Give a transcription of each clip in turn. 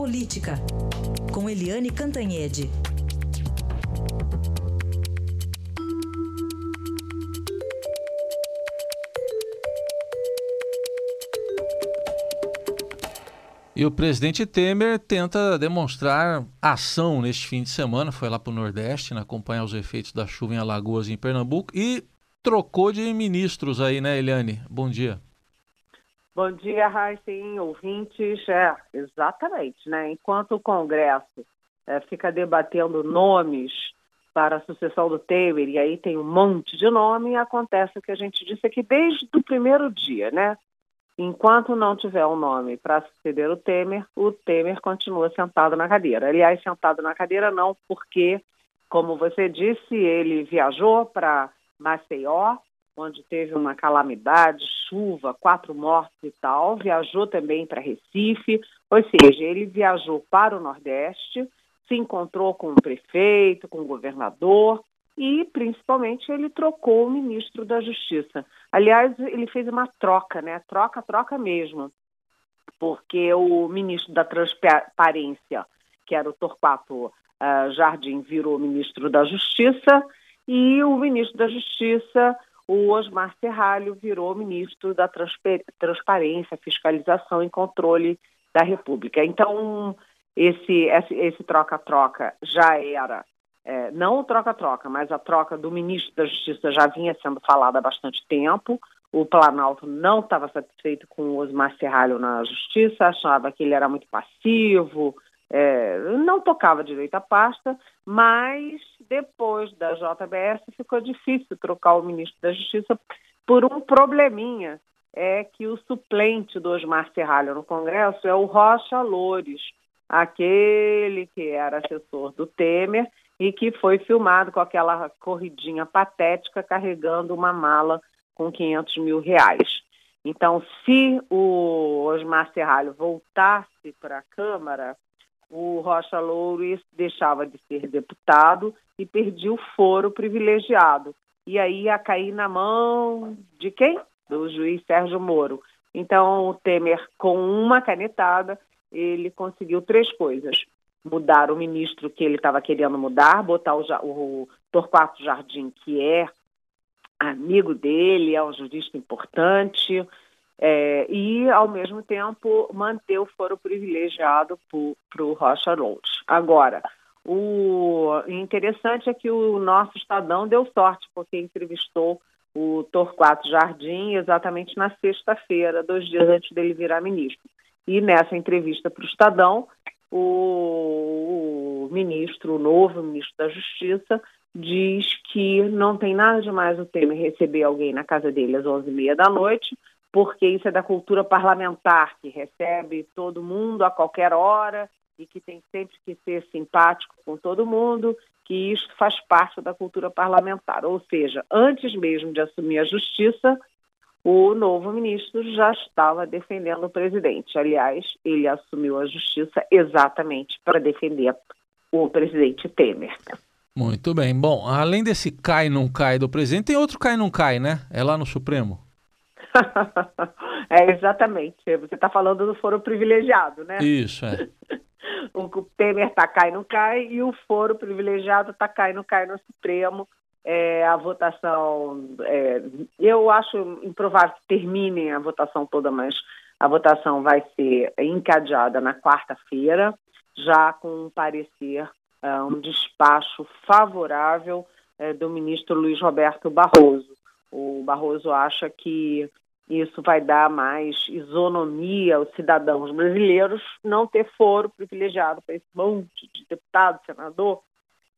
Política, com Eliane Cantanhede. E o presidente Temer tenta demonstrar ação neste fim de semana. Foi lá para o Nordeste né, acompanhar os efeitos da chuva em Alagoas e em Pernambuco e trocou de ministros aí, né, Eliane? Bom dia. Bom dia, Raíssen, ouvintes. É, exatamente, né? Enquanto o Congresso é, fica debatendo nomes para a sucessão do Temer, e aí tem um monte de nome, acontece o que a gente disse aqui desde o primeiro dia, né? Enquanto não tiver um nome para suceder o Temer, o Temer continua sentado na cadeira. Aliás, sentado na cadeira não, porque, como você disse, ele viajou para Maceió, onde teve uma calamidade, chuva, quatro mortos e tal. Viajou também para Recife, ou seja, ele viajou para o Nordeste, se encontrou com o prefeito, com o governador, e, principalmente, ele trocou o ministro da Justiça. Aliás, ele fez uma troca, né? Troca, troca mesmo. Porque o ministro da Transparência, que era o Torquato uh, Jardim, virou ministro da Justiça, e o ministro da Justiça, o Osmar Serralho, virou ministro da Transparência, Fiscalização e Controle da República. Então, esse troca-troca já era é, não o troca-troca, mas a troca do ministro da Justiça já vinha sendo falada há bastante tempo. O Planalto não estava satisfeito com o Osmar Serralho na Justiça, achava que ele era muito passivo, é, não tocava direito a pasta, mas depois da JBS ficou difícil trocar o ministro da Justiça por um probleminha, é que o suplente do Osmar Serralho no Congresso é o Rocha Loures, aquele que era assessor do Temer e que foi filmado com aquela corridinha patética carregando uma mala com 500 mil reais. Então, se o Osmar Serralho voltasse para a Câmara, o Rocha Loures deixava de ser deputado e perdia o foro privilegiado. E aí ia cair na mão de quem? Do juiz Sérgio Moro. Então, o Temer, com uma canetada, ele conseguiu três coisas mudar o ministro que ele estava querendo mudar, botar o, o Torquato Jardim, que é amigo dele, é um jurista importante, é, e, ao mesmo tempo, manter o foro privilegiado para o Rocha Lourdes. Agora, o interessante é que o nosso Estadão deu sorte, porque entrevistou o Torquato Jardim exatamente na sexta-feira, dois dias antes dele virar ministro. E nessa entrevista para o Estadão, o, ministro, o novo ministro da Justiça, diz que não tem nada de mais o Temer receber alguém na casa dele às 11h30 da noite, porque isso é da cultura parlamentar, que recebe todo mundo a qualquer hora e que tem sempre que ser simpático com todo mundo, que isso faz parte da cultura parlamentar. Ou seja, antes mesmo de assumir a justiça, o novo ministro já estava defendendo o presidente. Aliás, ele assumiu a justiça exatamente para defender o presidente Temer. Muito bem. Bom, além desse cai não cai do presidente, tem outro cai não cai, né? É lá no Supremo. é exatamente. Você está falando do foro privilegiado, né? Isso, é. o Temer está cai não cai e o foro privilegiado está cai não cai no Supremo é, a votação, é, eu acho improvável que terminem a votação toda, mas a votação vai ser encadeada na quarta-feira, já com um parecer, uh, um despacho favorável uh, do ministro Luiz Roberto Barroso. O Barroso acha que isso vai dar mais isonomia aos cidadãos brasileiros, não ter foro privilegiado para esse monte de deputado, senador,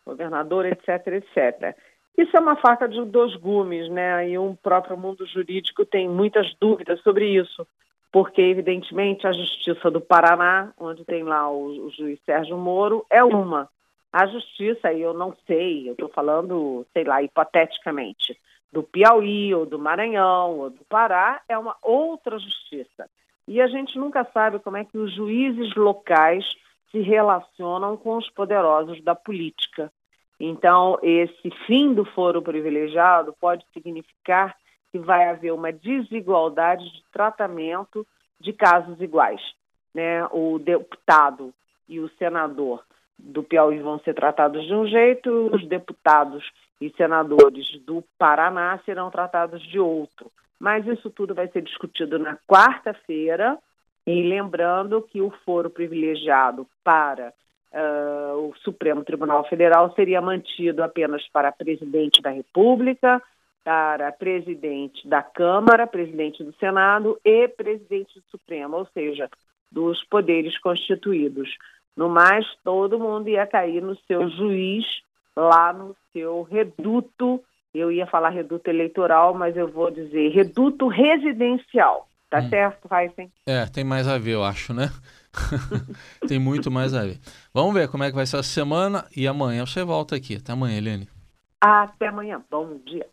governador, etc, etc. Isso é uma faca de dois gumes, né? E o próprio mundo jurídico tem muitas dúvidas sobre isso, porque, evidentemente, a Justiça do Paraná, onde tem lá o, o juiz Sérgio Moro, é uma. A Justiça, eu não sei, eu estou falando, sei lá, hipoteticamente, do Piauí, ou do Maranhão, ou do Pará, é uma outra justiça. E a gente nunca sabe como é que os juízes locais se relacionam com os poderosos da política. Então, esse fim do foro privilegiado pode significar que vai haver uma desigualdade de tratamento de casos iguais. Né? O deputado e o senador do Piauí vão ser tratados de um jeito, os deputados e senadores do Paraná serão tratados de outro. Mas isso tudo vai ser discutido na quarta-feira, e lembrando que o foro privilegiado para uh, o Supremo Tribunal Federal seria mantido apenas para presidente da República, para presidente da Câmara, presidente do Senado e presidente do Supremo, ou seja, dos poderes constituídos. No mais, todo mundo ia cair no seu juiz, lá no seu reduto, eu ia falar reduto eleitoral, mas eu vou dizer reduto residencial. Tá hum. certo, Heisen? É, tem mais a ver, eu acho, né? tem muito mais a ver. Vamos ver como é que vai ser a semana e amanhã você volta aqui. Até amanhã, Eliane. Até amanhã. Bom dia.